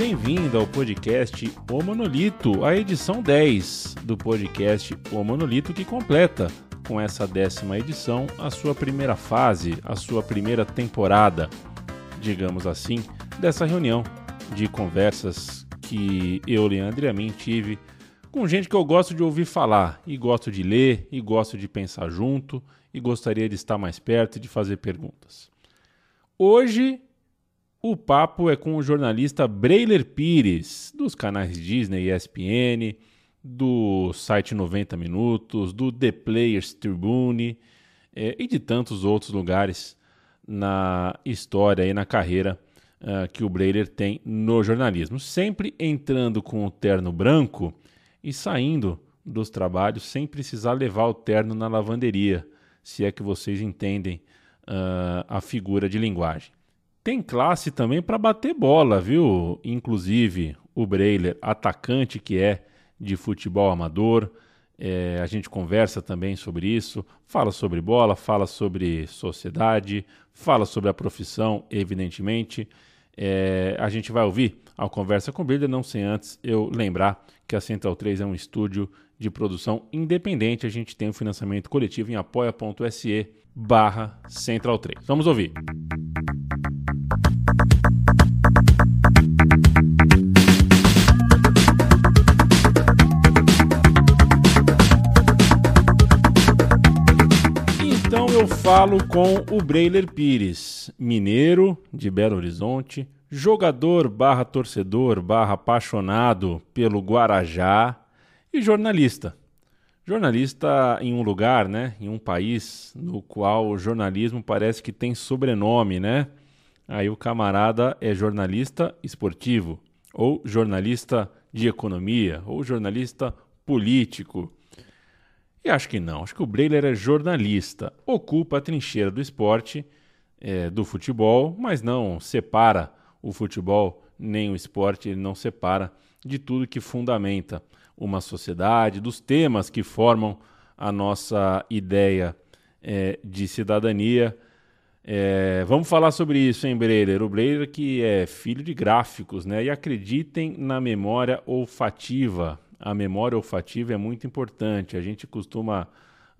bem-vindo ao podcast O Monolito, a edição 10 do podcast O Monolito que completa com essa décima edição a sua primeira fase, a sua primeira temporada, digamos assim, dessa reunião de conversas que eu, Leandro e a mim tive com gente que eu gosto de ouvir falar e gosto de ler e gosto de pensar junto e gostaria de estar mais perto e de fazer perguntas. Hoje o papo é com o jornalista Breiler Pires, dos canais Disney e ESPN, do site 90 Minutos, do The Players Tribune é, e de tantos outros lugares na história e na carreira uh, que o Breiler tem no jornalismo. Sempre entrando com o terno branco e saindo dos trabalhos sem precisar levar o terno na lavanderia, se é que vocês entendem uh, a figura de linguagem. Tem classe também para bater bola, viu? Inclusive o Breiler, atacante que é de futebol amador. É, a gente conversa também sobre isso, fala sobre bola, fala sobre sociedade, fala sobre a profissão, evidentemente. É, a gente vai ouvir a conversa com o Breiler, não sem antes eu lembrar que a Central 3 é um estúdio de produção independente. A gente tem o um financiamento coletivo em apoia.se barra Central 3. Vamos ouvir. Então eu falo com o Breiler Pires, mineiro de Belo Horizonte, jogador barra torcedor barra apaixonado pelo Guarajá e jornalista. Jornalista em um lugar, né, em um país no qual o jornalismo parece que tem sobrenome, né? Aí o camarada é jornalista esportivo, ou jornalista de economia, ou jornalista político. E acho que não, acho que o Breiler é jornalista, ocupa a trincheira do esporte, é, do futebol, mas não separa o futebol nem o esporte, ele não separa de tudo que fundamenta uma sociedade, dos temas que formam a nossa ideia é, de cidadania. É, vamos falar sobre isso, hein, Breiler? O Breiler que é filho de gráficos, né? E acreditem na memória olfativa. A memória olfativa é muito importante. A gente costuma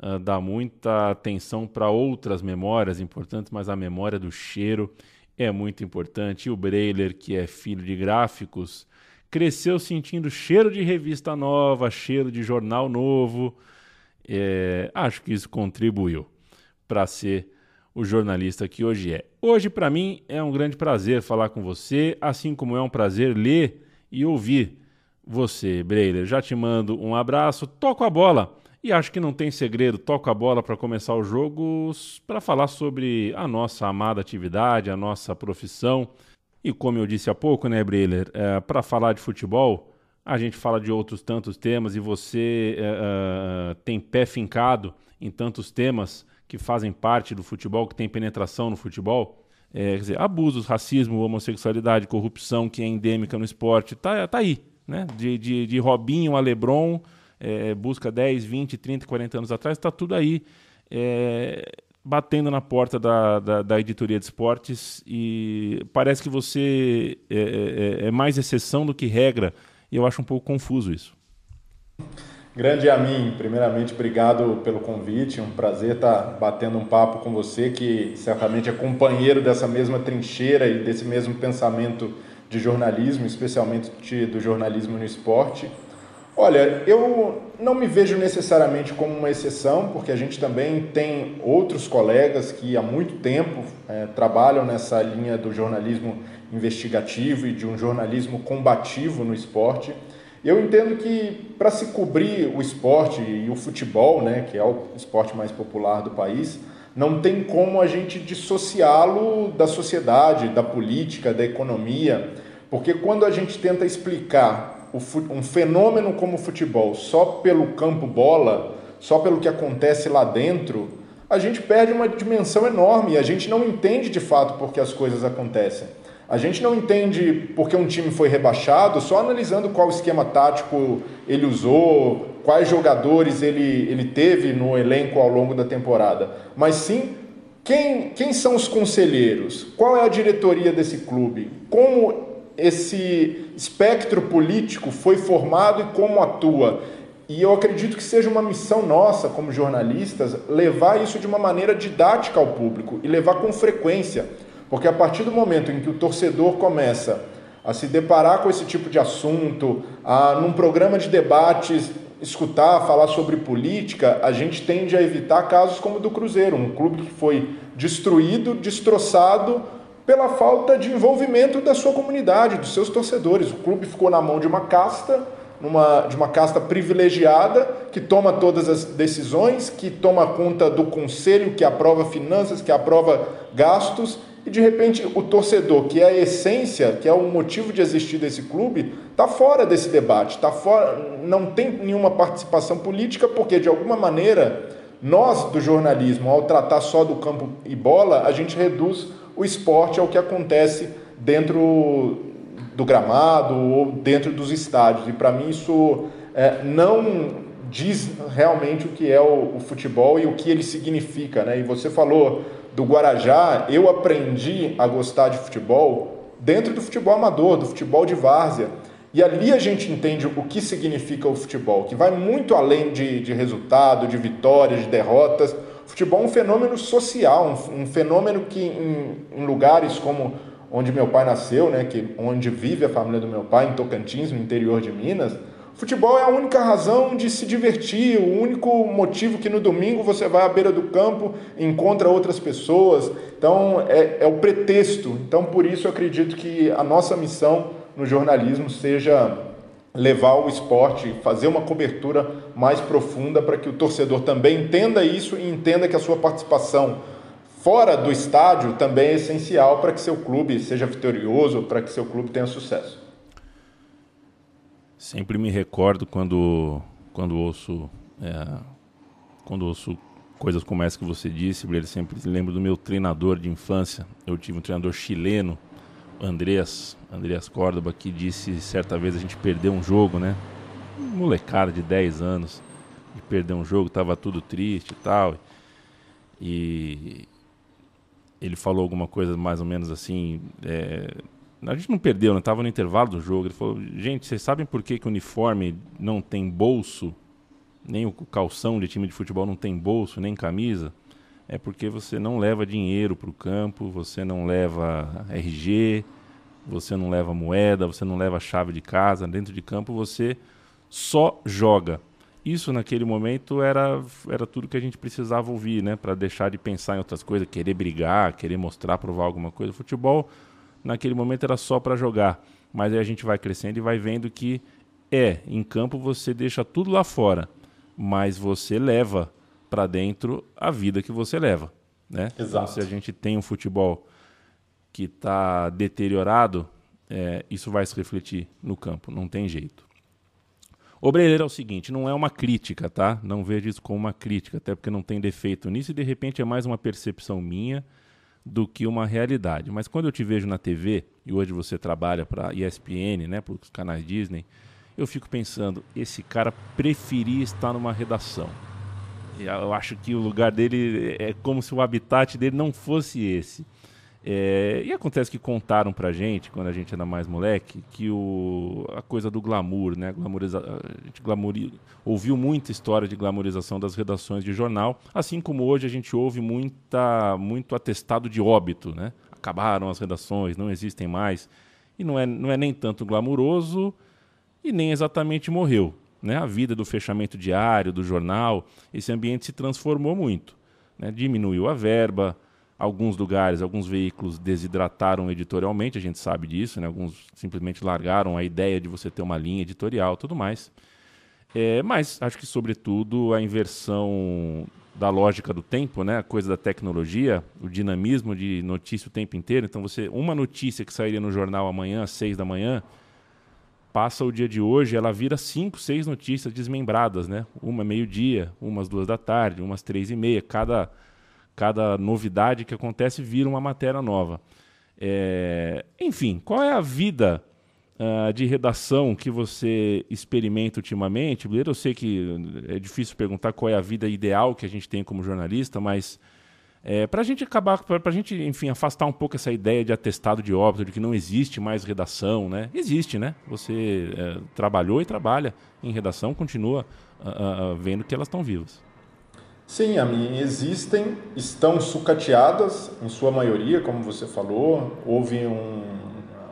uh, dar muita atenção para outras memórias importantes, mas a memória do cheiro é muito importante. E o Breiler, que é filho de gráficos, cresceu sentindo cheiro de revista nova, cheiro de jornal novo. É, acho que isso contribuiu para ser o jornalista que hoje é. Hoje, para mim, é um grande prazer falar com você, assim como é um prazer ler e ouvir você, Breiler. Já te mando um abraço, toco a bola e acho que não tem segredo, toco a bola para começar o jogo para falar sobre a nossa amada atividade, a nossa profissão. E como eu disse há pouco, né, Breiler, é, para falar de futebol, a gente fala de outros tantos temas e você é, é, tem pé fincado em tantos temas que fazem parte do futebol, que tem penetração no futebol. É, quer dizer, abusos, racismo, homossexualidade, corrupção que é endêmica no esporte, tá, tá aí, né? De, de, de Robinho a Lebron é, busca 10, 20, 30, 40 anos atrás, está tudo aí é, batendo na porta da, da, da, editoria de esportes e parece que você é, é, é, mais exceção do que regra e eu acho um pouco confuso isso. Grande a mim, primeiramente, obrigado pelo convite. Um prazer estar batendo um papo com você, que certamente é companheiro dessa mesma trincheira e desse mesmo pensamento de jornalismo, especialmente do jornalismo no esporte. Olha, eu não me vejo necessariamente como uma exceção, porque a gente também tem outros colegas que há muito tempo é, trabalham nessa linha do jornalismo investigativo e de um jornalismo combativo no esporte. Eu entendo que para se cobrir o esporte e o futebol, né, que é o esporte mais popular do país, não tem como a gente dissociá-lo da sociedade, da política, da economia, porque quando a gente tenta explicar um fenômeno como o futebol só pelo campo bola, só pelo que acontece lá dentro, a gente perde uma dimensão enorme e a gente não entende de fato por que as coisas acontecem. A gente não entende porque um time foi rebaixado só analisando qual esquema tático ele usou, quais jogadores ele, ele teve no elenco ao longo da temporada, mas sim quem, quem são os conselheiros, qual é a diretoria desse clube, como esse espectro político foi formado e como atua. E eu acredito que seja uma missão nossa, como jornalistas, levar isso de uma maneira didática ao público e levar com frequência. Porque a partir do momento em que o torcedor começa a se deparar com esse tipo de assunto, a num programa de debates escutar falar sobre política, a gente tende a evitar casos como o do Cruzeiro, um clube que foi destruído, destroçado pela falta de envolvimento da sua comunidade, dos seus torcedores. O clube ficou na mão de uma casta, numa, de uma casta privilegiada, que toma todas as decisões, que toma conta do conselho, que aprova finanças, que aprova gastos, e de repente o torcedor, que é a essência, que é o motivo de existir desse clube, está fora desse debate, tá fora, não tem nenhuma participação política, porque de alguma maneira nós do jornalismo, ao tratar só do campo e bola, a gente reduz o esporte ao que acontece dentro do gramado ou dentro dos estádios. E para mim isso é, não diz realmente o que é o, o futebol e o que ele significa. Né? E você falou do Guarajá, eu aprendi a gostar de futebol dentro do futebol amador, do futebol de várzea. E ali a gente entende o que significa o futebol, que vai muito além de, de resultado, de vitórias, de derrotas. O futebol é um fenômeno social, um, um fenômeno que em, em, lugares como onde meu pai nasceu, né, que, onde vive a família do meu pai, em Tocantins, no interior de Minas, Futebol é a única razão de se divertir, o único motivo que no domingo você vai à beira do campo encontra outras pessoas. Então, é, é o pretexto. Então, por isso, eu acredito que a nossa missão no jornalismo seja levar o esporte, fazer uma cobertura mais profunda para que o torcedor também entenda isso e entenda que a sua participação fora do estádio também é essencial para que seu clube seja vitorioso, para que seu clube tenha sucesso. Sempre me recordo quando, quando ouço é, quando ouço coisas como essa que você disse, ele sempre lembro do meu treinador de infância. Eu tive um treinador chileno, Andreas, Andreas Córdoba, que disse certa vez a gente perdeu um jogo, né? Um molecada de 10 anos, de perder um jogo, tava tudo triste e tal. E ele falou alguma coisa mais ou menos assim, é, a gente não perdeu, não né? estava no intervalo do jogo. Ele falou: gente, vocês sabem por que, que o uniforme não tem bolso? Nem o calção de time de futebol não tem bolso, nem camisa? É porque você não leva dinheiro para o campo, você não leva RG, você não leva moeda, você não leva chave de casa. Dentro de campo você só joga. Isso naquele momento era, era tudo que a gente precisava ouvir, né? Para deixar de pensar em outras coisas, querer brigar, querer mostrar, provar alguma coisa. Futebol naquele momento era só para jogar. Mas aí a gente vai crescendo e vai vendo que é, em campo você deixa tudo lá fora, mas você leva para dentro a vida que você leva, né? Exato. Então, se a gente tem um futebol que está deteriorado, é, isso vai se refletir no campo, não tem jeito. Obreiro é o seguinte, não é uma crítica, tá? Não vejo isso como uma crítica, até porque não tem defeito nisso e de repente é mais uma percepção minha do que uma realidade. Mas quando eu te vejo na TV, e hoje você trabalha para ESPN, né, para os canais Disney, eu fico pensando, esse cara preferia estar numa redação. Eu acho que o lugar dele é como se o habitat dele não fosse esse. É, e acontece que contaram pra gente, quando a gente era mais moleque, que o, a coisa do glamour, né? Glamoriza, a gente glamouri, ouviu muita história de glamorização das redações de jornal, assim como hoje a gente ouve muita, muito atestado de óbito, né? Acabaram as redações, não existem mais. E não é, não é nem tanto glamuroso e nem exatamente morreu. Né? A vida do fechamento diário, do jornal, esse ambiente se transformou muito. Né? Diminuiu a verba, Alguns lugares, alguns veículos desidrataram editorialmente, a gente sabe disso, né? alguns simplesmente largaram a ideia de você ter uma linha editorial tudo mais. É, mas acho que, sobretudo, a inversão da lógica do tempo, né? a coisa da tecnologia, o dinamismo de notícia o tempo inteiro. Então, você uma notícia que sairia no jornal amanhã, às seis da manhã, passa o dia de hoje, ela vira cinco, seis notícias desmembradas, né? Uma meio-dia, umas duas da tarde, umas três e meia. Cada cada novidade que acontece vira uma matéria nova. É, enfim, qual é a vida uh, de redação que você experimenta ultimamente? Eu sei que é difícil perguntar qual é a vida ideal que a gente tem como jornalista, mas É, para a gente acabar, para a gente, enfim, afastar um pouco essa ideia de atestado de óbito, de que não existe mais redação, né? Existe, né? Você é, trabalhou e trabalha em redação, continua uh, uh, vendo que elas estão vivas. Sim, a mim existem, estão sucateadas em sua maioria, como você falou. Houve um,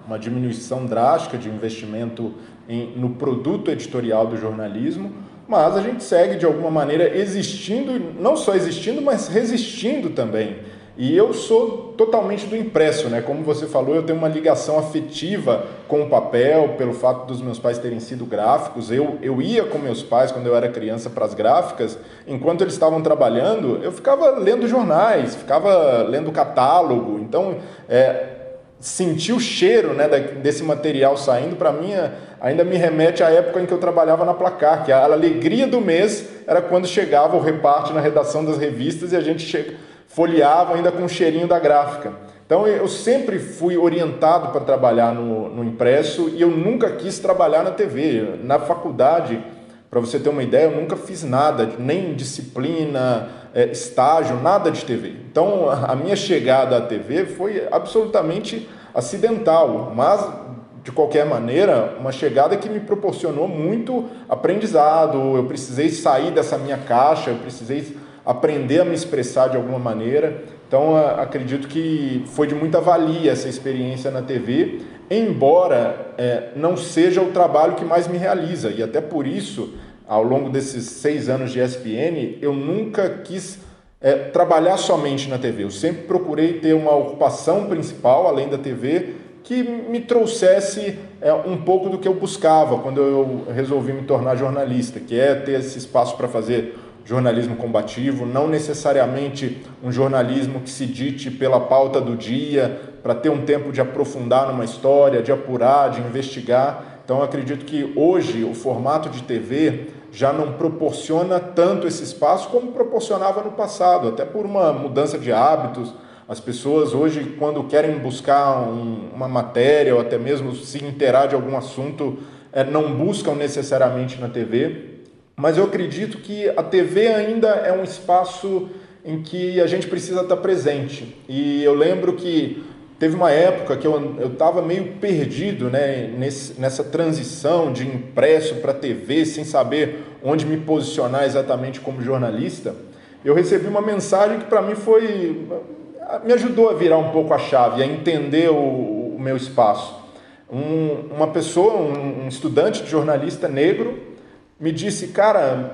uma diminuição drástica de investimento em, no produto editorial do jornalismo mas a gente segue de alguma maneira existindo, não só existindo, mas resistindo também. E eu sou totalmente do impresso, né? Como você falou, eu tenho uma ligação afetiva com o papel, pelo fato dos meus pais terem sido gráficos. Eu, eu ia com meus pais quando eu era criança para as gráficas, enquanto eles estavam trabalhando, eu ficava lendo jornais, ficava lendo catálogo. Então, é, sentir o cheiro né, desse material saindo, para mim, é, ainda me remete à época em que eu trabalhava na Placar, que a alegria do mês era quando chegava o reparte na redação das revistas e a gente che... folheava ainda com o cheirinho da gráfica. Então eu sempre fui orientado para trabalhar no, no impresso e eu nunca quis trabalhar na TV. Na faculdade, para você ter uma ideia, eu nunca fiz nada, nem disciplina, é, estágio, nada de TV. Então a minha chegada à TV foi absolutamente acidental, mas de qualquer maneira, uma chegada que me proporcionou muito aprendizado. Eu precisei sair dessa minha caixa, eu precisei aprender a me expressar de alguma maneira. Então acredito que foi de muita valia essa experiência na TV, embora é, não seja o trabalho que mais me realiza e até por isso ao longo desses seis anos de ESPN, eu nunca quis é, trabalhar somente na TV. Eu sempre procurei ter uma ocupação principal, além da TV, que me trouxesse é, um pouco do que eu buscava quando eu resolvi me tornar jornalista, que é ter esse espaço para fazer jornalismo combativo, não necessariamente um jornalismo que se dite pela pauta do dia, para ter um tempo de aprofundar numa história, de apurar, de investigar. Então, acredito que hoje o formato de TV já não proporciona tanto esse espaço como proporcionava no passado, até por uma mudança de hábitos. As pessoas hoje, quando querem buscar um, uma matéria ou até mesmo se inteirar de algum assunto, é, não buscam necessariamente na TV. Mas eu acredito que a TV ainda é um espaço em que a gente precisa estar presente. E eu lembro que Teve uma época que eu estava meio perdido né, nesse, nessa transição de impresso para TV, sem saber onde me posicionar exatamente como jornalista. Eu recebi uma mensagem que para mim foi. me ajudou a virar um pouco a chave, a entender o, o meu espaço. Um, uma pessoa, um, um estudante de jornalista negro, me disse: Cara,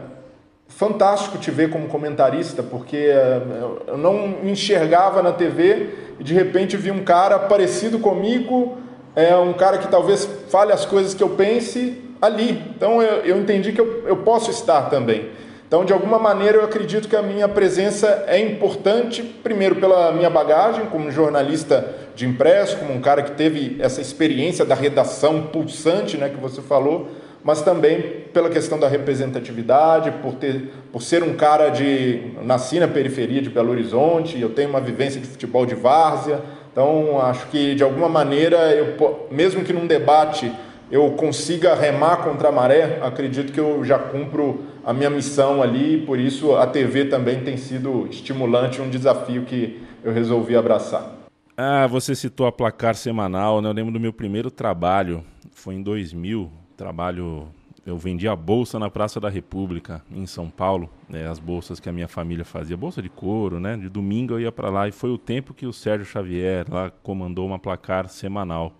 fantástico te ver como comentarista, porque eh, eu não me enxergava na TV e de repente vi um cara parecido comigo, é um cara que talvez fale as coisas que eu pense ali. Então eu, eu entendi que eu, eu posso estar também. Então, de alguma maneira, eu acredito que a minha presença é importante, primeiro pela minha bagagem como jornalista de impresso, como um cara que teve essa experiência da redação pulsante, né, que você falou, mas também pela questão da representatividade, por, ter, por ser um cara de. Nasci na periferia de Belo Horizonte, eu tenho uma vivência de futebol de várzea, então acho que de alguma maneira, eu, mesmo que num debate eu consiga remar contra a maré, acredito que eu já cumpro a minha missão ali, por isso a TV também tem sido estimulante, um desafio que eu resolvi abraçar. Ah, você citou a placar semanal, né? Eu lembro do meu primeiro trabalho, foi em 2000, trabalho eu vendi a bolsa na Praça da República, em São Paulo, né, as bolsas que a minha família fazia, bolsa de couro, né? De domingo eu ia para lá e foi o tempo que o Sérgio Xavier lá comandou uma placar semanal.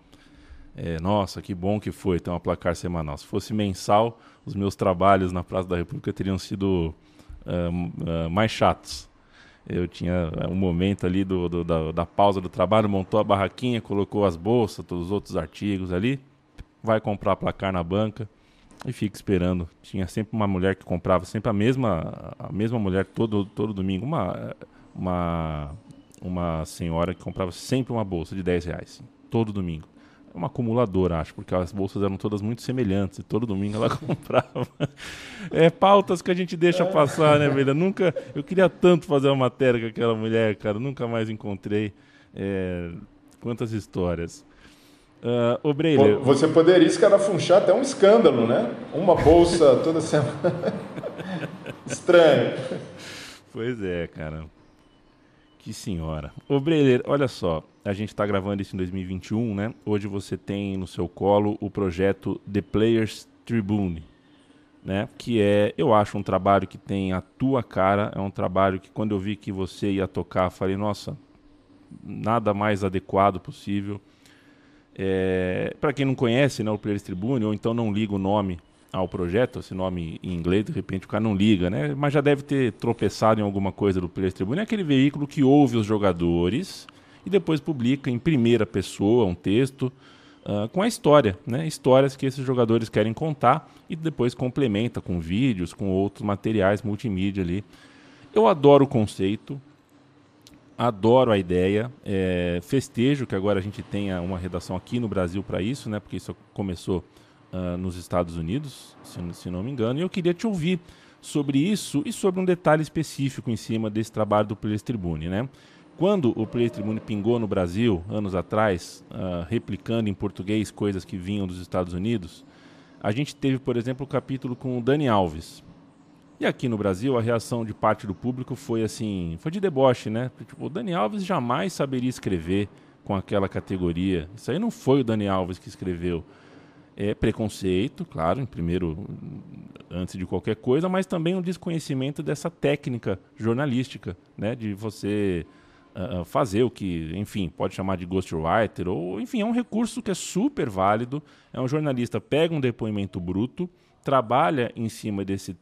É, nossa, que bom que foi ter uma placar semanal. Se fosse mensal, os meus trabalhos na Praça da República teriam sido uh, uh, mais chatos. Eu tinha um momento ali do, do da, da pausa do trabalho, montou a barraquinha, colocou as bolsas, todos os outros artigos ali vai comprar placar na banca e fica esperando. Tinha sempre uma mulher que comprava, sempre a mesma, a mesma mulher todo, todo domingo. Uma, uma, uma senhora que comprava sempre uma bolsa de 10 reais, todo domingo. Uma acumuladora, acho, porque as bolsas eram todas muito semelhantes e todo domingo ela comprava. É pautas que a gente deixa passar, né, velho? Nunca. Eu queria tanto fazer uma matéria com aquela mulher, cara, nunca mais encontrei. É, quantas histórias. Uh. Você poderia escarafunchar até um escândalo, né? Uma bolsa toda semana. Estranho. Pois é, cara. Que senhora. Ô, Breiler, olha só, a gente está gravando isso em 2021, né? Hoje você tem no seu colo o projeto The Players Tribune, né? Que é, eu acho, um trabalho que tem a tua cara, é um trabalho que quando eu vi que você ia tocar, falei, nossa, nada mais adequado possível. É, Para quem não conhece né, o Players Tribune, ou então não liga o nome ao projeto, esse nome em inglês, de repente o cara não liga, né? Mas já deve ter tropeçado em alguma coisa do Players Tribune. É aquele veículo que ouve os jogadores e depois publica em primeira pessoa um texto uh, com a história, né? Histórias que esses jogadores querem contar e depois complementa com vídeos, com outros materiais multimídia ali. Eu adoro o conceito, adoro a ideia, é, festejo que agora a gente tenha uma redação aqui no Brasil para isso, né? Porque isso começou uh, nos Estados Unidos, se, se, não me engano, e eu queria te ouvir sobre isso e sobre um detalhe específico em cima desse trabalho do Players Tribune, né? Quando o Players Tribune pingou no Brasil, anos atrás, uh, replicando em português coisas que vinham dos Estados Unidos, a gente teve, por exemplo, o capítulo com o Dani Alves, e aqui no Brasil, a reação de parte do público foi assim, foi de deboche, né? Tipo, o Dani Alves jamais saberia escrever com aquela categoria. Isso aí não foi o Dani Alves que escreveu. É preconceito, claro, em primeiro, antes de qualquer coisa, mas também um desconhecimento dessa técnica jornalística, né? De você uh, fazer o que, enfim, pode chamar de ghostwriter, ou, enfim, é um recurso que é super válido. É um jornalista pega um depoimento bruto, trabalha em cima desse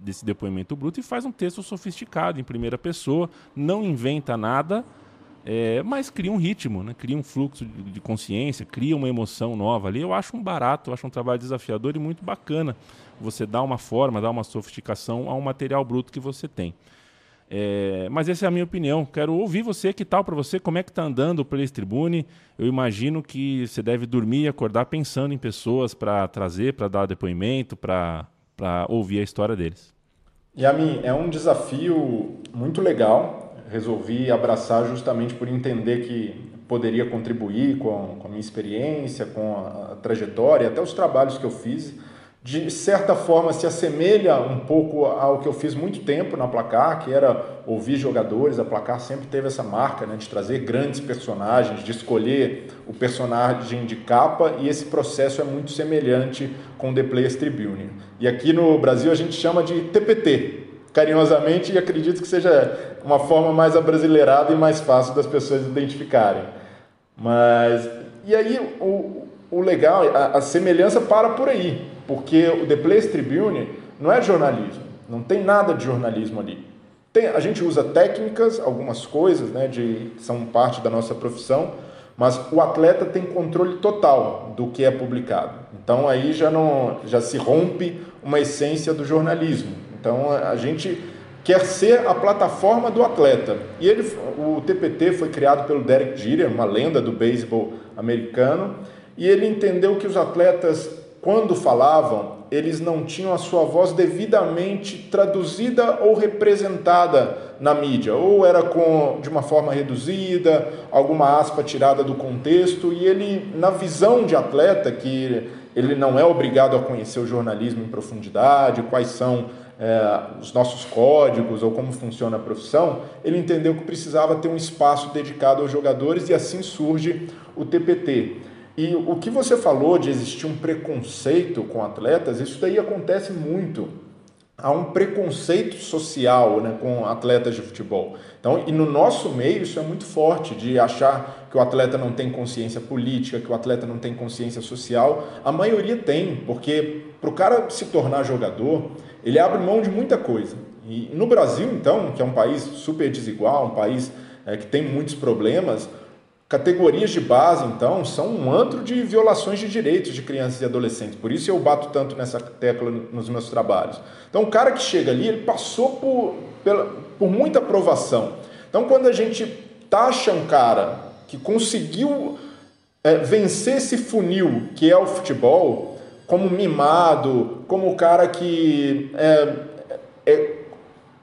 desse depoimento bruto e faz um texto sofisticado em primeira pessoa, não inventa nada, é, mas cria um ritmo, né? cria um fluxo de, consciência, cria uma emoção nova ali. Eu acho um barato, eu acho um trabalho desafiador e muito bacana você dar uma forma, dar uma sofisticação a um material bruto que você tem. É, mas essa é a minha opinião. Quero ouvir você, que tal para você? Como é que está andando o Place Tribune? Eu imagino que você deve dormir e acordar pensando em pessoas para trazer, para dar depoimento, para para ouvir a história deles. E a mim é um desafio muito legal. Resolvi abraçar justamente por entender que poderia contribuir com, a minha experiência, com a trajetória, até os trabalhos que eu fiz de certa forma se assemelha um pouco ao que eu fiz muito tempo na Placar, que era ouvir jogadores. A Placar sempre teve essa marca né, de trazer grandes personagens, de escolher o personagem de capa, e esse processo é muito semelhante com The Players Tribune. E aqui no Brasil a gente chama de TPT, carinhosamente, e acredito que seja uma forma mais abrasileirada e mais fácil das pessoas identificarem. Mas, e aí, o, o legal, a, a semelhança para por aí porque o The Place Tribune não é jornalismo, não tem nada de jornalismo ali. Tem, a gente usa técnicas, algumas coisas, né, de, que são parte da nossa profissão, mas o atleta tem controle total do que é publicado. Então aí já não já se rompe uma essência do jornalismo. Então a gente quer ser a plataforma do atleta. E ele, o TPT foi criado pelo Derek Jeter, uma lenda do beisebol americano, e ele entendeu que os atletas quando falavam, eles não tinham a sua voz devidamente traduzida ou representada na mídia, ou era com de uma forma reduzida, alguma aspa tirada do contexto, e ele, na visão de atleta, que ele não é obrigado a conhecer o jornalismo em profundidade, quais são é, os nossos códigos ou como funciona a profissão, ele entendeu que precisava ter um espaço dedicado aos jogadores e assim surge o TPT. E o que você falou de existir um preconceito com atletas, isso daí acontece muito. Há um preconceito social né, com atletas de futebol. Então, e no nosso meio isso é muito forte, de achar que o atleta não tem consciência política, que o atleta não tem consciência social. A maioria tem, porque para o cara se tornar jogador, ele abre mão de muita coisa. E no Brasil, então, que é um país super desigual, um país é, que tem muitos problemas, Categorias de base, então, são um antro de violações de direitos de crianças e adolescentes. Por isso eu bato tanto nessa tecla nos meus trabalhos. Então, o cara que chega ali, ele passou por, pela, por muita provação. Então, quando a gente taxa um cara que conseguiu é, vencer esse funil que é o futebol, como mimado, como o cara que é, é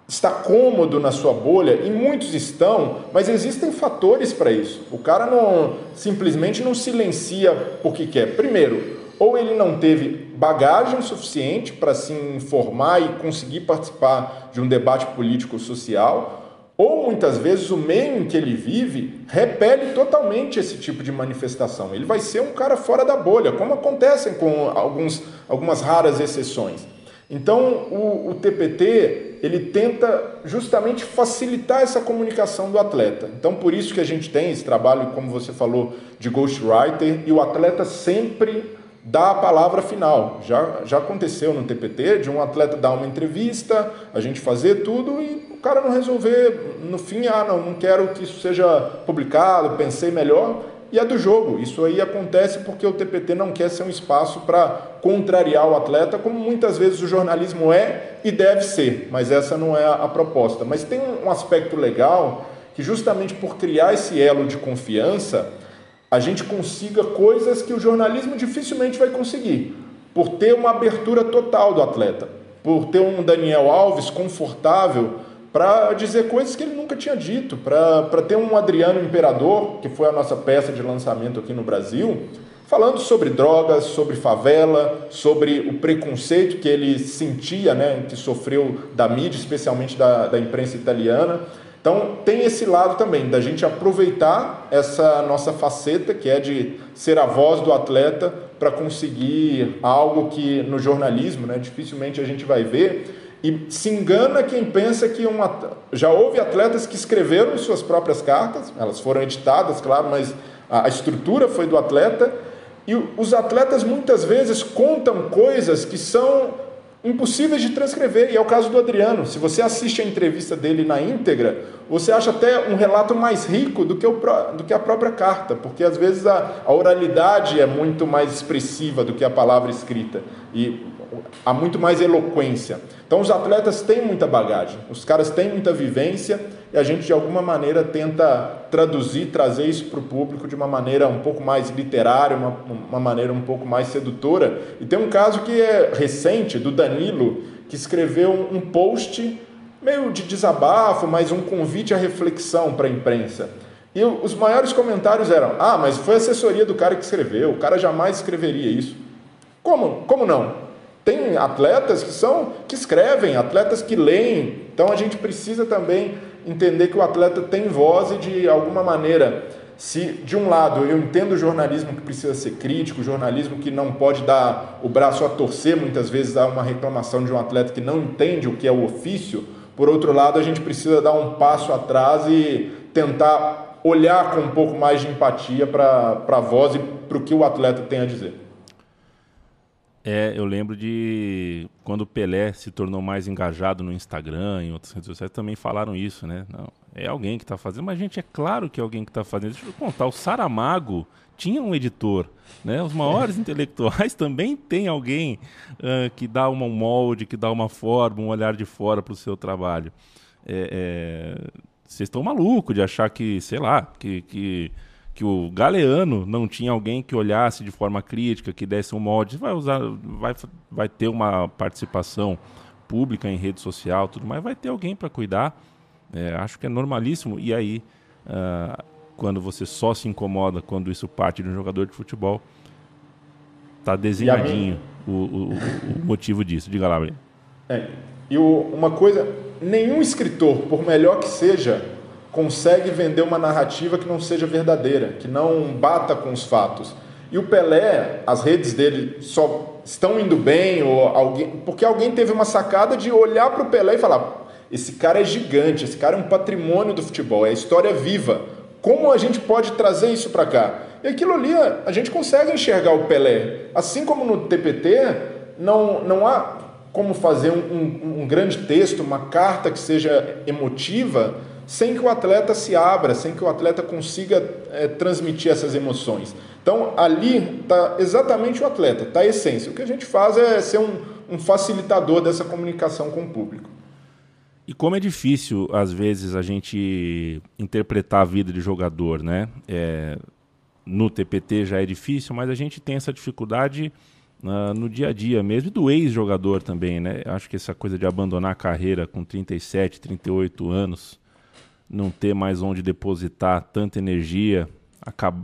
está cômodo na sua bolha, e muitos estão, mas existem fatores para isso. O cara não simplesmente não silencia porque quer. Primeiro, ou ele não teve bagagem suficiente para se informar e conseguir participar de um debate político social, ou muitas vezes o meio em que ele vive repele totalmente esse tipo de manifestação. Ele vai ser um cara fora da bolha, como acontecem com alguns, algumas raras exceções. Então, o, o TPT ele tenta justamente facilitar essa comunicação do atleta. Então, por isso que a gente tem esse trabalho, como você falou, de ghostwriter, e o atleta sempre dá a palavra final. Já, já aconteceu no TPT de um atleta dar uma entrevista, a gente fazer tudo e o cara não resolver no fim, ah, não, não quero que isso seja publicado, pensei melhor. E é do jogo. Isso aí acontece porque o TPT não quer ser um espaço para contrariar o atleta, como muitas vezes o jornalismo é e deve ser, mas essa não é a proposta. Mas tem um aspecto legal que, justamente por criar esse elo de confiança, a gente consiga coisas que o jornalismo dificilmente vai conseguir, por ter uma abertura total do atleta, por ter um Daniel Alves confortável para dizer coisas que ele nunca tinha dito, para ter um Adriano Imperador, que foi a nossa peça de lançamento aqui no Brasil, falando sobre drogas, sobre favela, sobre o preconceito que ele sentia, né, que sofreu da mídia, especialmente da, da imprensa italiana. Então, tem esse lado também, da gente aproveitar essa nossa faceta, que é de ser a voz do atleta, para conseguir algo que no jornalismo né, dificilmente a gente vai ver. E se engana quem pensa que um já houve atletas que escreveram suas próprias cartas, elas foram editadas, claro, mas a estrutura foi do atleta. E os atletas muitas vezes contam coisas que são impossíveis de transcrever, e é o caso do Adriano. Se você assiste a entrevista dele na íntegra, você acha até um relato mais rico do que, o, do que a própria carta, porque às vezes a, a oralidade é muito mais expressiva do que a palavra escrita. E há muito mais eloquência. Então os atletas têm muita bagagem, os caras têm muita vivência e a gente de alguma maneira tenta traduzir, trazer isso para o público de uma maneira um pouco mais literária, uma, uma maneira um pouco mais sedutora. E tem um caso que é recente, do Danilo, que escreveu um post meio de desabafo, mas um convite à reflexão para a imprensa. E os maiores comentários eram: ah, mas foi assessoria do cara que escreveu, o cara jamais escreveria isso. Como, como não? Tem atletas que são que escrevem, atletas que leem. Então a gente precisa também entender que o atleta tem voz e de alguma maneira, se de um lado eu entendo o jornalismo que precisa ser crítico, jornalismo que não pode dar o braço a torcer, muitas vezes há uma reclamação de um atleta que não entende o que é o ofício. Por outro lado, a gente precisa dar um passo atrás e tentar olhar com um pouco mais de empatia para a voz e para o que o atleta tem a dizer. É, eu lembro de quando o Pelé se tornou mais engajado no Instagram, em outras redes sociais, também falaram isso, né? Não, é alguém que está fazendo, mas, gente, é claro que é alguém que está fazendo. Deixa eu contar, o Saramago tinha um editor, né? Os maiores intelectuais também tem alguém uh, que dá um molde, que dá uma forma, um olhar de fora para o seu trabalho. É, é... Vocês estão malucos de achar que, sei lá, que, que que o Galeano não tinha alguém que olhasse de forma crítica, que desse um molde, vai usar, vai, vai ter uma participação pública em rede social, tudo mais, vai ter alguém para cuidar. É, acho que é normalíssimo. E aí, uh, quando você só se incomoda quando isso parte de um jogador de futebol, tá desenhadinho o, o, o, motivo disso. Diga lá, Breno. É, e o, uma coisa, nenhum escritor, por melhor que seja, consegue vender uma narrativa que não seja verdadeira, que não bata com os fatos. E o Pelé, as redes dele só estão indo bem, ou alguém, porque alguém teve uma sacada de olhar para o Pelé e falar: esse cara é gigante, esse cara é um patrimônio do futebol, é história viva. Como a gente pode trazer isso para cá? E aquilo ali, a gente consegue enxergar o Pelé. Assim como no TPT, não, não há como fazer um, um, um grande texto, uma carta que seja emotiva, sem que o atleta se abra, sem que o atleta consiga é, transmitir essas emoções. Então, ali está exatamente o atleta, está a essência. O que a gente faz é ser um, um facilitador dessa comunicação com o público. E como é difícil, às vezes, a gente interpretar a vida de jogador, né? É, no TPT já é difícil, mas a gente tem essa dificuldade uh, no dia a dia mesmo, e do ex-jogador também, né? Acho que essa coisa de abandonar a carreira com 37, 38 anos, não ter mais onde depositar tanta energia,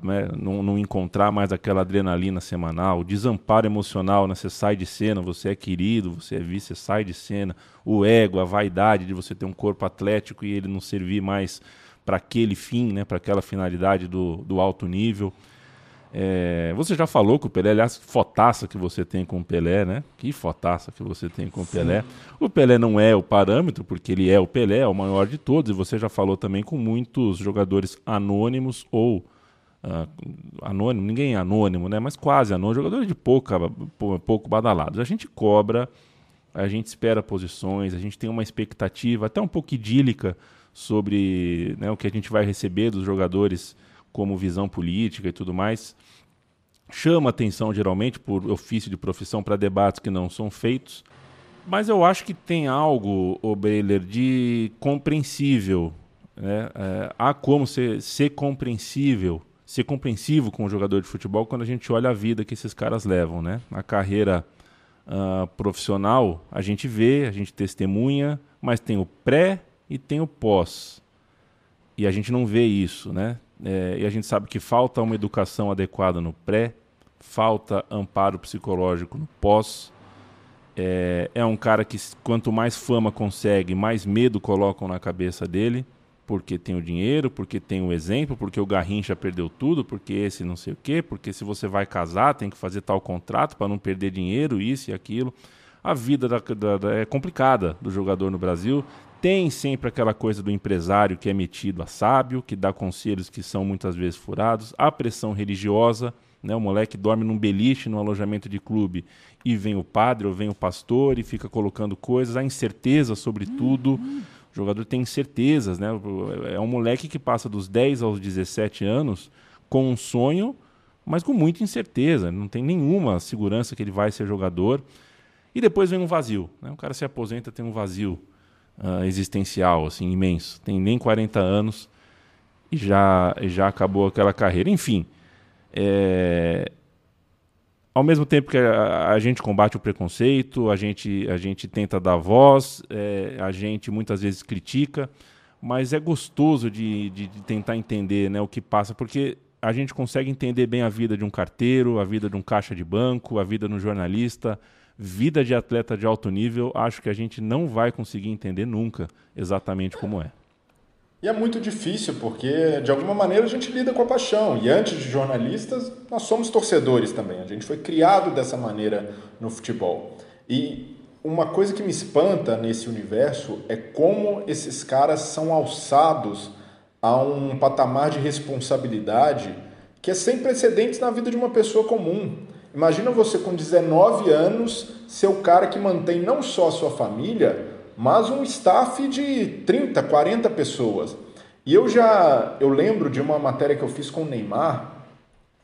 né, não, não, encontrar mais aquela adrenalina semanal, desamparo emocional, né? você sai de cena, você é querido, você é visto, você sai de cena, o ego, a vaidade de você ter um corpo atlético e ele não servir mais para aquele fim, né? para aquela finalidade do, do alto nível. É, você já falou com o Pelé, aliás, fotaça que você tem com o Pelé, né? Que fotaça que você tem com o Pelé. O Pelé não é o parâmetro, porque ele é o Pelé, é o maior de todos, e você já falou também com muitos jogadores anônimos ou uh, anônimo, ninguém é anônimo, né? Mas quase anônimo, jogadores de pouca, pouco badalados. A gente cobra, a gente espera posições, a gente tem uma expectativa até um pouco idílica sobre né, o que a gente vai receber dos jogadores como visão política e tudo mais. Chama atenção geralmente por ofício de profissão para debates que não são feitos. Mas eu acho que tem algo, o Breiler, de compreensível. Né? É, há como ser, ser compreensível, ser compreensivo com o jogador de futebol quando a gente olha a vida que esses caras levam. Né? A carreira uh, profissional, a gente vê, a gente testemunha, mas tem o pré e tem o pós. E a gente não vê isso, né? É, e a gente sabe que falta uma educação adequada no pré, falta amparo psicológico no pós. É, é um cara que, quanto mais fama consegue, mais medo colocam na cabeça dele, porque tem o dinheiro, porque tem o exemplo, porque o Garrincha perdeu tudo, porque esse não sei o quê, porque se você vai casar tem que fazer tal contrato para não perder dinheiro, isso e aquilo. A vida da, da, da, é complicada do jogador no Brasil. Tem sempre aquela coisa do empresário que é metido a sábio, que dá conselhos que são muitas vezes furados, a pressão religiosa, né? O moleque dorme num beliche, num alojamento de clube, e vem o padre ou vem o pastor e fica colocando coisas, a incerteza sobre tudo. O jogador tem incertezas, né? É um moleque que passa dos 10 aos 17 anos com um sonho, mas com muita incerteza. Não tem nenhuma segurança que ele vai ser jogador. E depois vem um vazio. Né? O cara se aposenta, tem um vazio uh, existencial, assim, imenso. Tem nem 40 anos e já, já acabou aquela carreira. Enfim, é... ao mesmo tempo que a, a, gente combate o preconceito, a gente, a gente tenta dar voz, é, a gente muitas vezes critica, mas é gostoso de, de, de tentar entender né, o que passa, porque a gente consegue entender bem a vida de um carteiro, a vida de um caixa de banco, a vida de um jornalista, vida de atleta de alto nível, acho que a gente não vai conseguir entender nunca exatamente como é. E é muito difícil porque, de alguma maneira, a gente lida com a paixão. E antes de jornalistas, nós somos torcedores também. A gente foi criado dessa maneira no futebol. E uma coisa que me espanta nesse universo é como esses caras são alçados a um patamar de responsabilidade que é sem precedentes na vida de uma pessoa comum. Imagina você com 19 anos ser o cara que mantém não só a sua família, mas um staff de 30, 40 pessoas. E eu já eu lembro de uma matéria que eu fiz com o Neymar,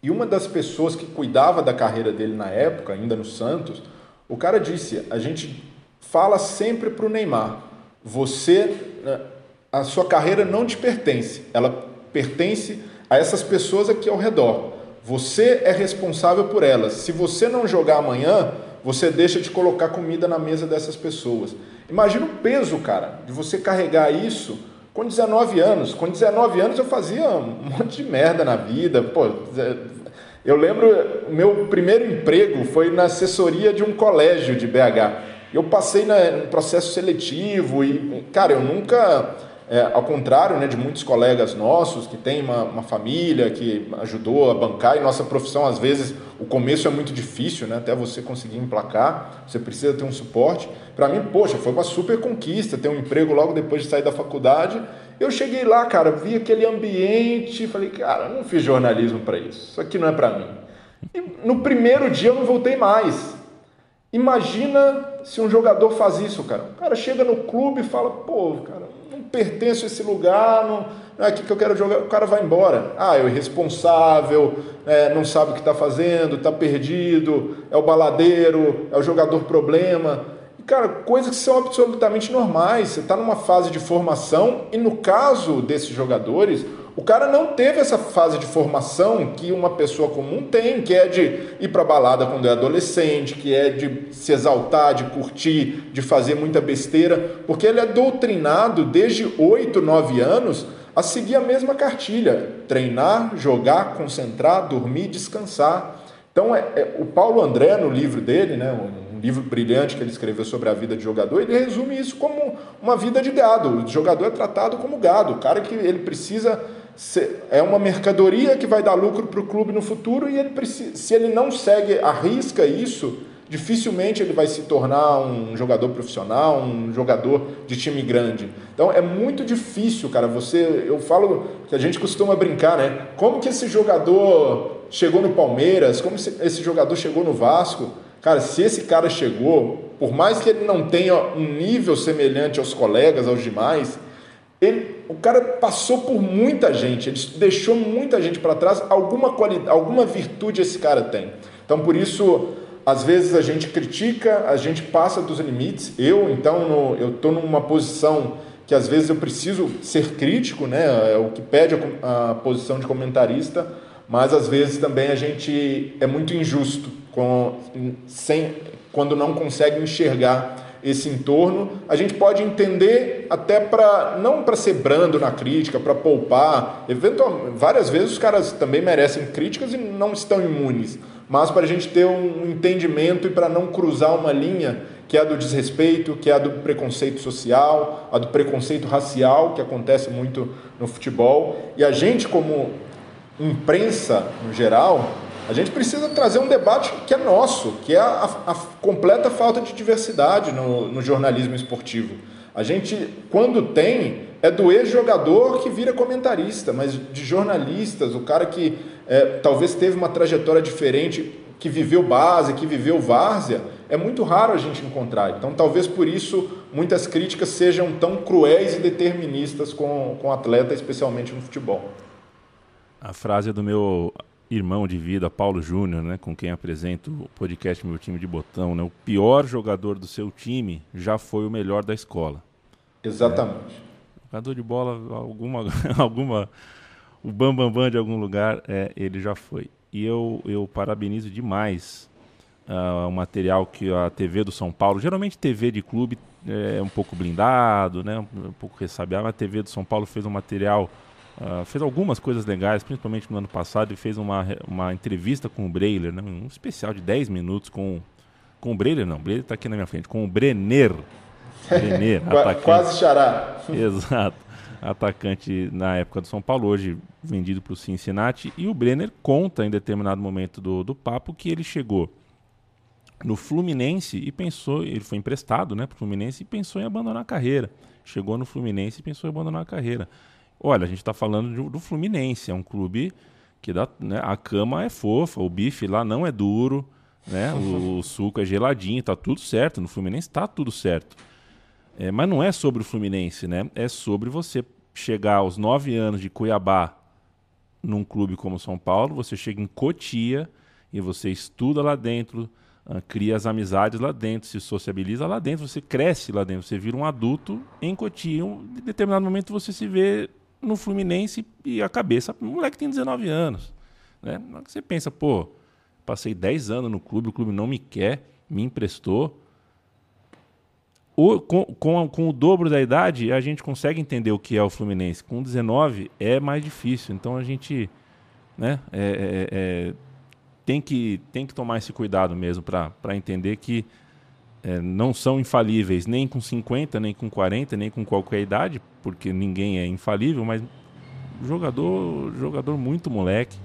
e uma das pessoas que cuidava da carreira dele na época, ainda no Santos, o cara disse: "A gente fala sempre para o Neymar, você né, a sua carreira não te pertence, ela pertence a essas pessoas aqui ao redor. Você é responsável por elas. Se você não jogar amanhã, você deixa de colocar comida na mesa dessas pessoas. Imagina o peso, cara, de você carregar isso com 19 anos. Com 19 anos eu fazia um monte de merda na vida. Pô, eu lembro, meu primeiro emprego foi na assessoria de um colégio de BH. Eu passei no processo seletivo e, cara, eu nunca é, ao contrário né, de muitos colegas nossos que têm uma, uma, família que ajudou a bancar, e nossa profissão, às vezes, o começo é muito difícil, né, até você conseguir emplacar, você precisa ter um suporte. Para mim, poxa, foi uma super conquista ter um emprego logo depois de sair da faculdade. Eu cheguei lá, cara, vi aquele ambiente, falei, cara, não fiz jornalismo para isso, isso aqui não é para mim. E no primeiro dia eu não voltei mais. Imagina se um jogador faz isso, cara. O cara chega no clube e fala, pô, cara, pertenço a esse lugar, não, não é aqui que eu quero jogar, o cara vai embora. Ah, é o irresponsável, é, não sabe o que está fazendo, está perdido, é o baladeiro, é o jogador problema. E, cara, coisas que são absolutamente normais. Você está numa fase de formação e no caso desses jogadores, o cara não teve essa fase de formação que uma pessoa comum tem, que é de ir para balada quando é adolescente, que é de se exaltar, de curtir, de fazer muita besteira, porque ele é doutrinado desde 8, 9 anos a seguir a mesma cartilha: treinar, jogar, concentrar, dormir, descansar. Então, é, é, o Paulo André, no livro dele, né, um livro brilhante que ele escreveu sobre a vida de jogador, ele resume isso como uma vida de gado. O jogador é tratado como gado, o cara que ele precisa é uma mercadoria que vai dar lucro para o clube no futuro e ele precisa, se ele não segue, arrisca isso, dificilmente ele vai se tornar um jogador profissional, um jogador de time grande. Então é muito difícil, cara. Você, eu falo que a gente costuma brincar, né? Como que esse jogador chegou no Palmeiras, como esse jogador chegou no Vasco. Cara, se esse cara chegou, por mais que ele não tenha um nível semelhante aos colegas, aos demais, ele, o cara passou por muita gente, ele deixou muita gente para trás, alguma qualidade, alguma virtude esse cara tem. Então, por isso, às vezes a gente critica, a gente passa dos limites. Eu, então, no, eu estou numa posição que às vezes eu preciso ser crítico, né? É o que pede a, a posição de comentarista mas às vezes também a gente é muito injusto com, sem, quando não consegue enxergar esse entorno. A gente pode entender até para não para ser brando na crítica, para poupar. Eventual, várias vezes os caras também merecem críticas e não estão imunes, mas para a gente ter um entendimento e para não cruzar uma linha que é a do desrespeito, que é a do preconceito social, a do preconceito racial, que acontece muito no futebol. E a gente, como imprensa no geral, a gente precisa trazer um debate que é nosso, que é a, a completa falta de diversidade no, no, jornalismo esportivo. A gente, quando tem, é do ex-jogador que vira comentarista, mas de jornalistas, o cara que é, talvez teve uma trajetória diferente, que viveu base, que viveu várzea, é muito raro a gente encontrar. Então, talvez por isso muitas críticas sejam tão cruéis e deterministas com, com atleta, especialmente no futebol a frase é do meu irmão de vida, Paulo Júnior, né, com quem apresento o podcast Meu Time de Botão, né, o pior jogador do seu time já foi o melhor da escola. Exatamente. É, jogador de bola, alguma, alguma, o bambambam bam, bam de algum lugar, é, ele já foi. E eu, eu parabenizo demais uh, o material que a TV do São Paulo, geralmente TV de clube é um pouco blindado, né, um pouco ressabiado, mas a TV do São Paulo fez um material Uh, fez algumas coisas legais, principalmente no ano passado, e fez uma, uma entrevista com o Breiler, né? um especial de 10 minutos com, com o Breiler, não, o Breiler está aqui na minha frente, com o Brenner. Brenner, atacante. Quase xará. Exato. Atacante na época do São Paulo, hoje vendido para o Cincinnati. E o Brenner conta em determinado momento do, do papo que ele chegou no Fluminense e pensou, ele foi emprestado né, para o Fluminense e pensou em abandonar a carreira. Chegou no Fluminense e pensou em abandonar a carreira. Olha, a gente está falando do, Fluminense, é um clube que dá, né, a cama é fofa, o bife lá não é duro, né, o, o suco é geladinho, tá tudo certo. No Fluminense está tudo certo. É, mas não é sobre o Fluminense, né? É sobre você chegar aos nove anos de Cuiabá num clube como São Paulo, você chega em Cotia e você estuda lá dentro, uh, cria as amizades lá dentro, se sociabiliza lá dentro, você cresce lá dentro, você vira um adulto em Cotia. Em determinado momento você se vê no Fluminense e a cabeça, o moleque tem 19 anos. Né? Você pensa, pô, passei 10 anos no clube, o clube não me quer, me emprestou. O, com, com, com, o dobro da idade, a gente consegue entender o que é o Fluminense. Com 19 é mais difícil. Então a gente né, é, é, é, tem, que, tem que tomar esse cuidado mesmo para entender que é, não são infalíveis nem com 50, nem com 40, nem com qualquer idade, porque ninguém é infalível, mas jogador, jogador muito moleque,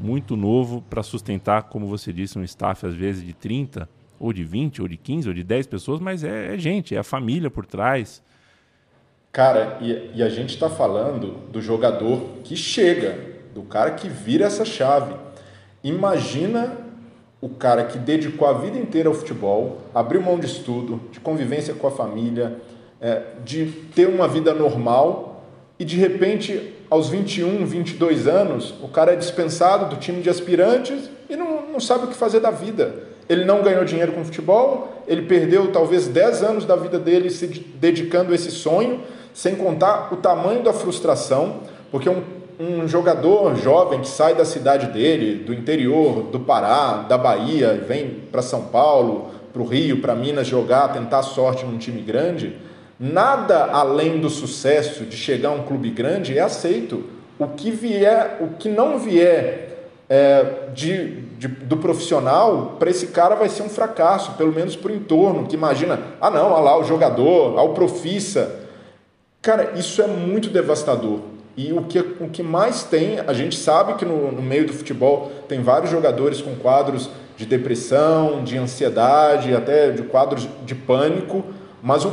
muito novo para sustentar, como você disse, um staff às vezes de 30, ou de 20, ou de 15, ou de 10 pessoas, mas é, é gente, é a família por trás. Cara, e, e a gente está falando do jogador que chega, do cara que vira essa chave. Imagina o cara que dedicou a vida inteira ao futebol, abriu mão de estudo, de convivência com a família, é, de ter uma vida normal e de repente, aos 21, 22 anos, o cara é dispensado do time de aspirantes e não, não sabe o que fazer da vida. Ele não ganhou dinheiro com futebol, ele perdeu talvez 10 anos da vida dele se dedicando a esse sonho, sem contar o tamanho da frustração, porque um um jogador jovem que sai da cidade dele, do interior, do Pará, da Bahia, vem para São Paulo, para o Rio, para Minas jogar, tentar sorte num time grande, Nada além do sucesso de chegar a um clube grande é aceito. O que vier, o que não vier é, de, de, do profissional, para esse cara vai ser um fracasso, pelo menos para o entorno, que imagina, ah não, olha lá o jogador, o profissa. Cara, isso é muito devastador. E o que, o que mais tem, a gente sabe que no, no meio do futebol tem vários jogadores com quadros de depressão, de ansiedade, até de quadros de pânico, mas o,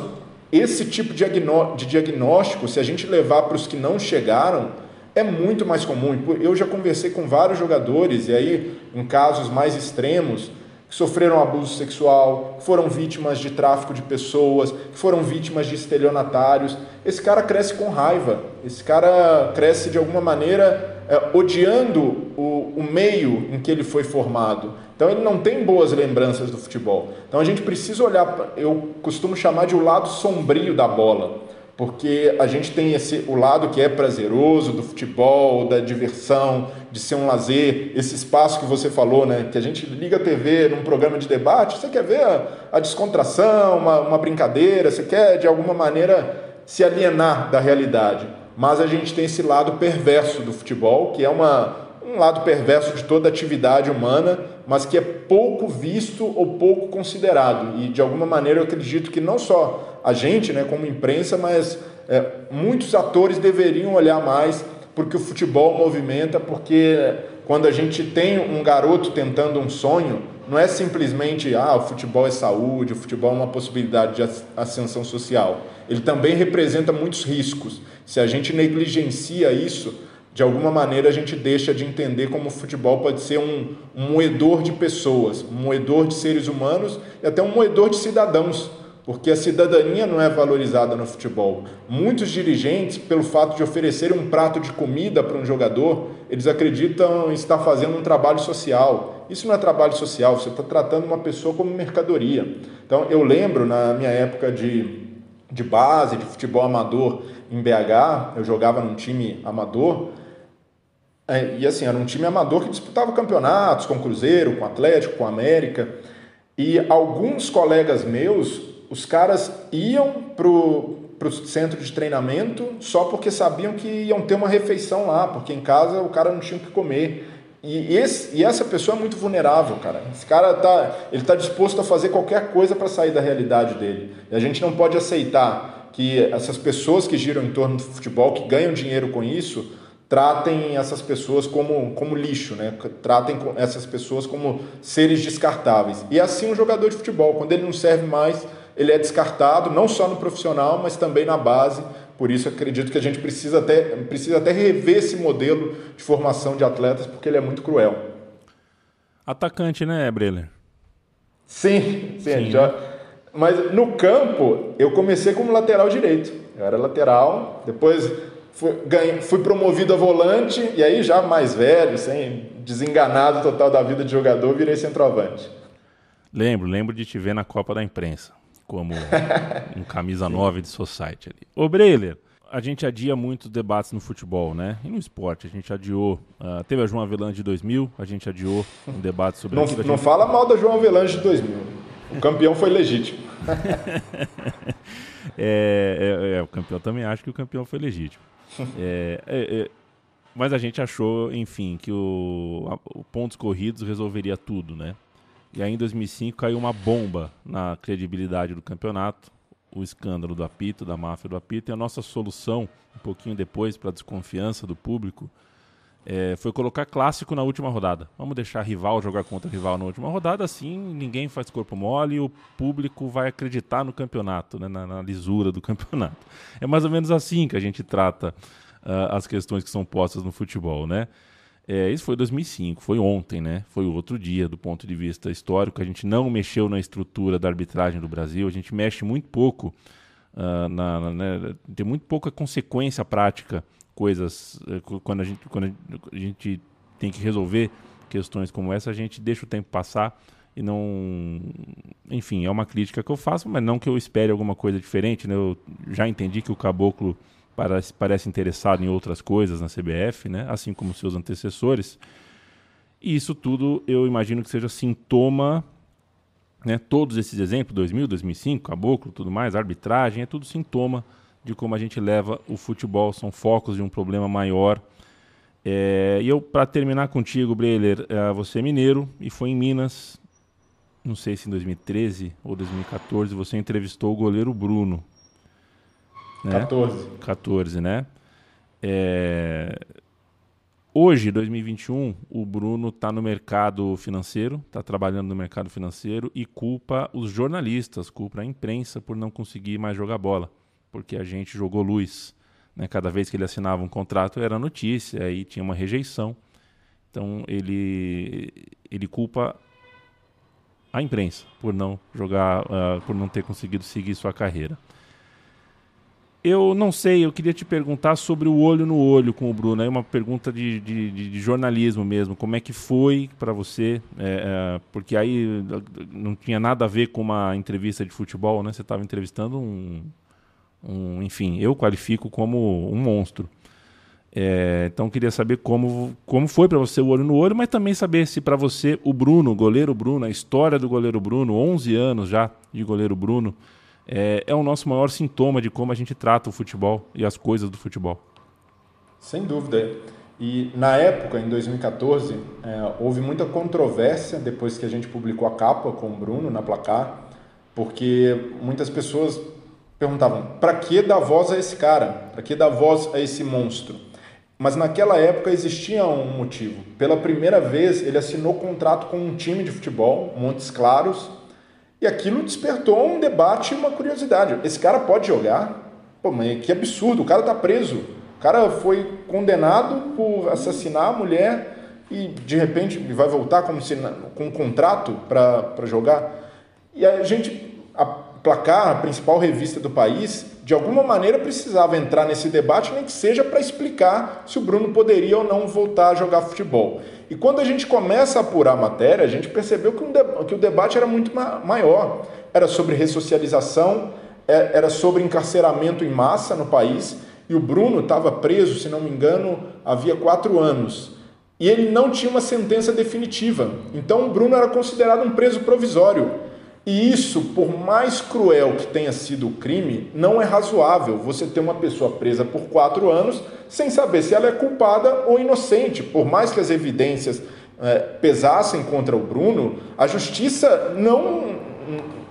esse tipo de, de diagnóstico, se a gente levar para os que não chegaram, é muito mais comum. Eu já conversei com vários jogadores, e aí, em casos mais extremos, que sofreram abuso sexual, que foram vítimas de tráfico de pessoas, que foram vítimas de estelionatários. Esse cara cresce com raiva, esse cara cresce de alguma maneira é, odiando o, o meio em que ele foi formado. Então ele não tem boas lembranças do futebol. Então a gente precisa olhar, eu costumo chamar de o lado sombrio da bola porque a gente tem esse, o lado que é prazeroso do futebol, da diversão, de ser um lazer, esse espaço que você falou, né? Que a gente liga a TV num programa de debate, você quer ver a, a descontração, uma, uma brincadeira, você quer de alguma maneira se alienar da realidade. Mas a gente tem esse lado perverso do futebol, que é uma, um lado perverso de toda atividade humana, mas que é pouco visto ou pouco considerado. E de alguma maneira eu acredito que não só a gente, né, como imprensa, mas é, muitos atores deveriam olhar mais porque o futebol movimenta, porque quando a gente tem um garoto tentando um sonho, não é simplesmente ah, o futebol é saúde, o futebol é uma possibilidade de ascensão social. Ele também representa muitos riscos. Se a gente negligencia isso, de alguma maneira a gente deixa de entender como o futebol pode ser um, um moedor de pessoas, um moedor de seres humanos e até um moedor de cidadãos porque a cidadania não é valorizada no futebol. Muitos dirigentes, pelo fato de oferecer um prato de comida para um jogador, eles acreditam estar fazendo um trabalho social. Isso não é trabalho social, você está tratando uma pessoa como mercadoria. Então, eu lembro, na minha época de, de base, de futebol amador em BH, eu jogava num time amador, é, e assim, era um time amador que disputava campeonatos com Cruzeiro, com Atlético, com América, e alguns colegas meus os caras iam pro para o centro de treinamento só porque sabiam que iam ter uma refeição lá, porque em casa o cara não tinha o que comer. E, esse, e essa pessoa é muito vulnerável, cara. Esse cara tá, ele está disposto a fazer qualquer coisa para sair da realidade dele. E a gente não pode aceitar que essas pessoas que giram em torno do futebol, que ganham dinheiro com isso, tratem essas pessoas como, como lixo, né? tratem essas pessoas como seres descartáveis. E assim um jogador de futebol, quando ele não serve mais, ele é descartado, não só no profissional, mas também na base. Por isso, acredito que a gente precisa até, precisa até rever esse modelo de formação de atletas, porque ele é muito cruel. Atacante, né, Breler? Sim, sim. sim já... Mas no campo, eu comecei como lateral direito. Eu era lateral, depois fui, ganhei, fui promovido a volante, e aí já mais velho, sem desenganado total da vida de jogador, virei centroavante. Lembro, lembro de te ver na Copa da Imprensa como um camisa 9 de society ali. Ô Breiler, a gente adia muitos debates no futebol, né? E no esporte, a gente adiou. Uh, teve a João Avelange de 2000, a gente adiou um debate sobre Não, não gente... fala mal da João Avelange de 2000. O campeão foi legítimo. é, é, é, o campeão também acha que o campeão foi legítimo. É, é, é, mas a gente achou, enfim, que o, a, o pontos corridos resolveria tudo, né? E aí em 2005 caiu uma bomba na credibilidade do campeonato, o escândalo do apito, da máfia do apito, e a nossa solução, um pouquinho depois, para a desconfiança do público, é, foi colocar clássico na última rodada. Vamos deixar rival jogar contra rival na última rodada, assim ninguém faz corpo mole e o público vai acreditar no campeonato, né, na, na lisura do campeonato. É mais ou menos assim que a gente trata uh, as questões que são postas no futebol, né? É, isso foi 2005, foi ontem, né? Foi outro dia, do ponto de vista histórico. A gente não mexeu na estrutura da arbitragem do Brasil, a gente mexe muito pouco, uh, na, na né? tem muito pouca consequência prática, coisas, uh, quando, a gente, quando a gente tem que resolver questões como essa, a gente deixa o tempo passar e não. Enfim, é uma crítica que eu faço, mas não que eu espere alguma coisa diferente, né? Eu já entendi que o caboclo parece, parece interessado em outras coisas na CBF, né? assim como seus antecessores. E isso tudo eu imagino que seja sintoma Né? Todos esses exemplos, 2000, 2005, Caboclo, tudo mais, arbitragem, é tudo sintoma de como a gente leva o futebol, são focos de um problema maior. É, e eu, para terminar contigo, Breiler, é, você é mineiro e foi em Minas, não sei se em 2013 ou 2014, você entrevistou o goleiro Bruno. Né? 14. 14, né? É, Hoje, 2021, o Bruno está no mercado financeiro, está trabalhando no mercado financeiro e culpa os jornalistas, culpa a imprensa por não conseguir mais jogar bola, porque a gente jogou luz. Né? Cada vez que ele assinava um contrato era notícia, aí tinha uma rejeição. Então ele, ele culpa a imprensa por não jogar, uh, por não ter conseguido seguir sua carreira. Eu não sei, eu queria te perguntar sobre o olho no olho com o Bruno. É uma pergunta de, de, de, jornalismo mesmo. Como é que foi para você? É, é, porque aí não tinha nada a ver com uma entrevista de futebol, né? Você estava entrevistando um, um, enfim, eu qualifico como um monstro. É, então queria saber como, como foi para você o olho no olho, mas também saber se para você o Bruno, o goleiro Bruno, a história do goleiro Bruno, 11 anos já de goleiro Bruno, é, é o nosso maior sintoma de como a gente trata o futebol e as coisas do futebol. Sem dúvida. E na época, em 2014, é, houve muita controvérsia depois que a gente publicou a capa com o Bruno na placar, porque muitas pessoas perguntavam: para que dar voz a esse cara? Para que dar voz a esse monstro? Mas naquela época existia um motivo. Pela primeira vez, ele assinou contrato com um time de futebol, Montes Claros, e aquilo despertou um debate e uma curiosidade. Esse cara pode jogar? Pô, mas que absurdo, o cara está preso. O cara foi condenado por assassinar a mulher e de repente vai voltar como se, com um contrato para jogar. E a gente, a Placar, a principal revista do país, de alguma maneira precisava entrar nesse debate, nem que seja para explicar se o Bruno poderia ou não voltar a jogar futebol. E quando a gente começa a apurar a matéria, a gente percebeu que, um que o debate era muito ma maior. Era sobre ressocialização, é, era sobre encarceramento em massa no país, e o Bruno estava preso, se não me engano, havia quatro anos. E ele não tinha uma sentença definitiva. Então o Bruno era considerado um preso provisório. E isso, por mais cruel que tenha sido o crime, não é razoável você ter uma pessoa presa por quatro anos sem saber se ela é culpada ou inocente. Por mais que as evidências é, pesassem contra o Bruno, a justiça não,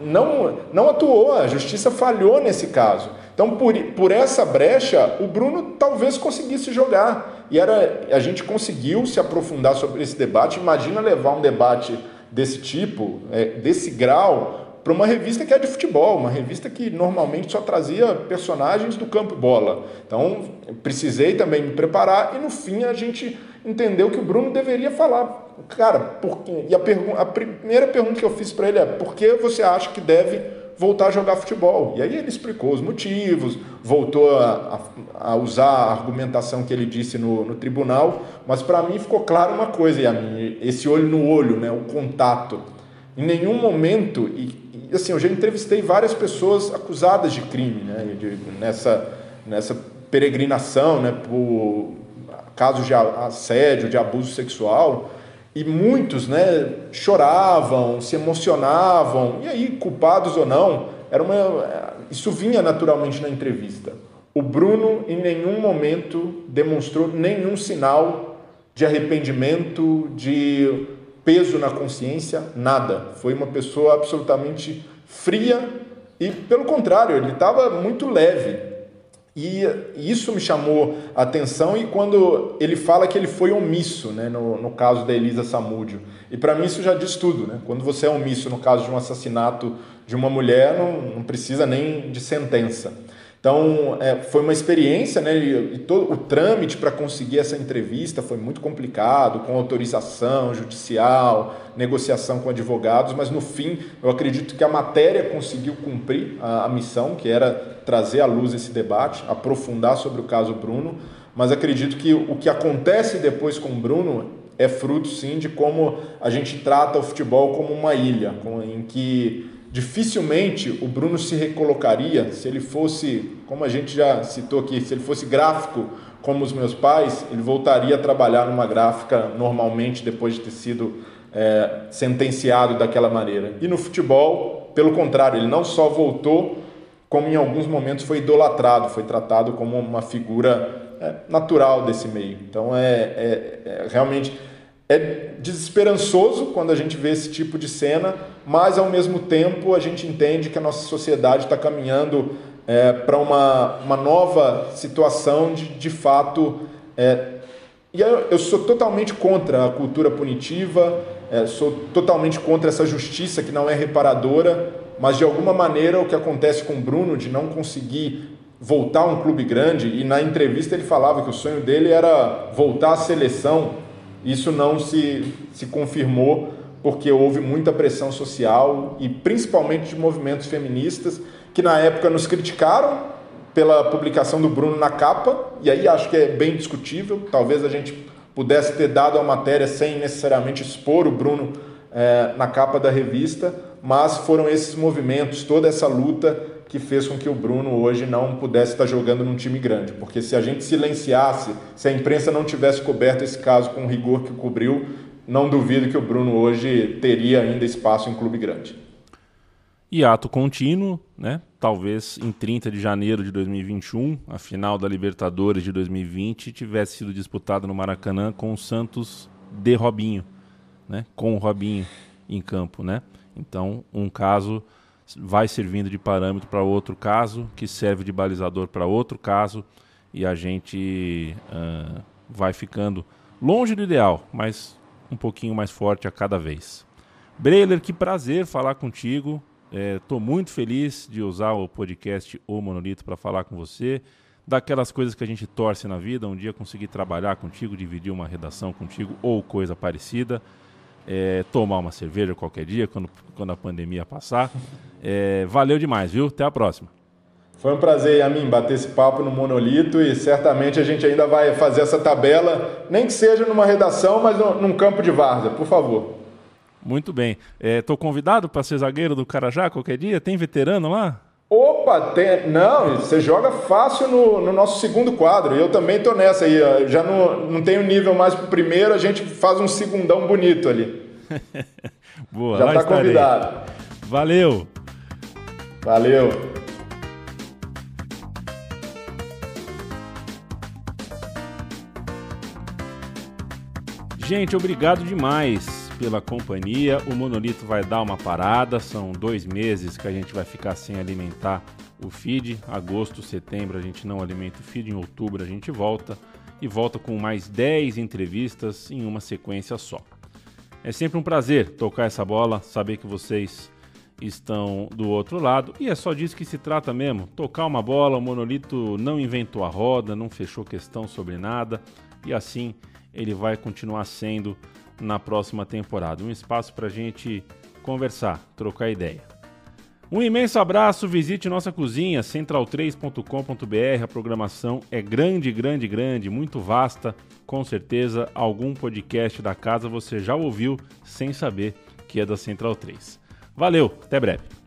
não, não atuou, a justiça falhou nesse caso. Então, por, por essa brecha, o Bruno talvez conseguisse jogar. E era, a gente conseguiu se aprofundar sobre esse debate. Imagina levar um debate desse tipo, é, desse grau, para uma revista que é de futebol, uma revista que normalmente só trazia personagens do campo bola. Então, precisei também me preparar e no fim a gente entendeu que o Bruno deveria falar. Cara, por? E a, a primeira pergunta que eu fiz para ele é: por que você acha que deve voltar a jogar futebol. E aí ele explicou os motivos, voltou a, a, a usar a argumentação que ele disse no, no tribunal, mas para mim ficou claro uma coisa, Yamin, esse olho no olho, né, o contato. Em nenhum momento, e, e assim, eu já entrevistei várias pessoas acusadas de crime, né, de, nessa, nessa peregrinação, né, por casos de assédio, de abuso sexual, e muitos né, choravam, se emocionavam, e aí, culpados ou não, era uma, isso vinha naturalmente na entrevista. O Bruno, em nenhum momento, demonstrou nenhum sinal de arrependimento, de peso na consciência, nada. Foi uma pessoa absolutamente fria e, pelo contrário, ele estava muito leve. E isso me chamou a atenção e quando ele fala que ele foi omisso, né, no, no caso da Elisa Samúdio. E para mim isso já diz tudo, né? Quando você é omisso no caso de um assassinato de uma mulher, não, não precisa nem de sentença. Então, é, foi uma experiência, né? E, e todo o trâmite para conseguir essa entrevista foi muito complicado, com autorização judicial, negociação com advogados, mas no fim, eu acredito que a matéria conseguiu cumprir a, a missão, que era trazer à luz esse debate, aprofundar sobre o caso Bruno, mas acredito que o que acontece depois com o Bruno é fruto, sim, de como a gente trata o futebol como uma ilha, em que dificilmente o Bruno se recolocaria se ele fosse, como a gente já citou aqui, se ele fosse gráfico como os meus pais, ele voltaria a trabalhar numa gráfica normalmente depois de ter sido é, sentenciado daquela maneira. E no futebol, pelo contrário, ele não só voltou, como em alguns momentos foi idolatrado, foi tratado como uma figura é, natural desse meio. Então é, é, é realmente é desesperançoso quando a gente vê esse tipo de cena, mas ao mesmo tempo a gente entende que a nossa sociedade está caminhando é, para uma, uma nova situação de, de fato. É, e eu, eu, sou totalmente contra a cultura punitiva, é, sou totalmente contra essa justiça que não é reparadora, mas de alguma maneira o que acontece com o Bruno de não conseguir voltar a um clube grande, e na entrevista ele falava que o sonho dele era voltar à seleção, isso não se, se confirmou porque houve muita pressão social e principalmente de movimentos feministas que na época nos criticaram pela publicação do Bruno na capa, e aí acho que é bem discutível. Talvez a gente pudesse ter dado a matéria sem necessariamente expor o Bruno é, na capa da revista, mas foram esses movimentos, toda essa luta que fez com que o Bruno hoje não pudesse estar jogando num time grande. Porque se a gente silenciasse, se a imprensa não tivesse coberto esse caso com o rigor que cobriu, não duvido que o Bruno hoje teria ainda espaço em clube grande. E ato contínuo, né? Talvez em 30 de janeiro de 2021, a final da Libertadores de 2020 tivesse sido disputada no Maracanã com o Santos de Robinho, né? Com o Robinho em campo, né? Então, um caso vai servindo de parâmetro para outro caso, que serve de balizador para outro caso, e a gente uh, vai ficando longe do ideal, mas um pouquinho mais forte a cada vez. Breiler, que prazer falar contigo. Estou é, muito feliz de usar o podcast O Monolito para falar com você. Daquelas coisas que a gente torce na vida, um dia conseguir trabalhar contigo, dividir uma redação contigo ou coisa parecida. É, tomar uma cerveja qualquer dia, quando, quando a pandemia passar. É, valeu demais, viu? Até a próxima. Foi um prazer, a mim, bater esse papo no Monolito e certamente a gente ainda vai fazer essa tabela, nem que seja numa redação, mas num campo de várzea, por favor. Muito bem. Estou é, convidado para ser zagueiro do Carajá qualquer dia? Tem veterano lá? Opa, tem... não, você joga fácil no, no nosso segundo quadro. Eu também estou nessa aí. Já não, não tenho nível mais para o primeiro, a gente faz um segundão bonito ali. Boa, Já está convidado. Valeu. Valeu. Gente, obrigado demais pela companhia. O Monolito vai dar uma parada. São dois meses que a gente vai ficar sem alimentar o feed. Agosto, setembro a gente não alimenta o feed. Em outubro a gente volta. E volta com mais 10 entrevistas em uma sequência só. É sempre um prazer tocar essa bola, saber que vocês estão do outro lado. E é só disso que se trata mesmo. Tocar uma bola, o Monolito não inventou a roda, não fechou questão sobre nada. E assim ele vai continuar sendo na próxima temporada. Um espaço para a gente conversar, trocar ideia. Um imenso abraço, visite nossa cozinha, central3.com.br. A programação é grande, grande, grande, muito vasta. Com certeza, algum podcast da casa você já ouviu sem saber que é da Central 3. Valeu, até breve.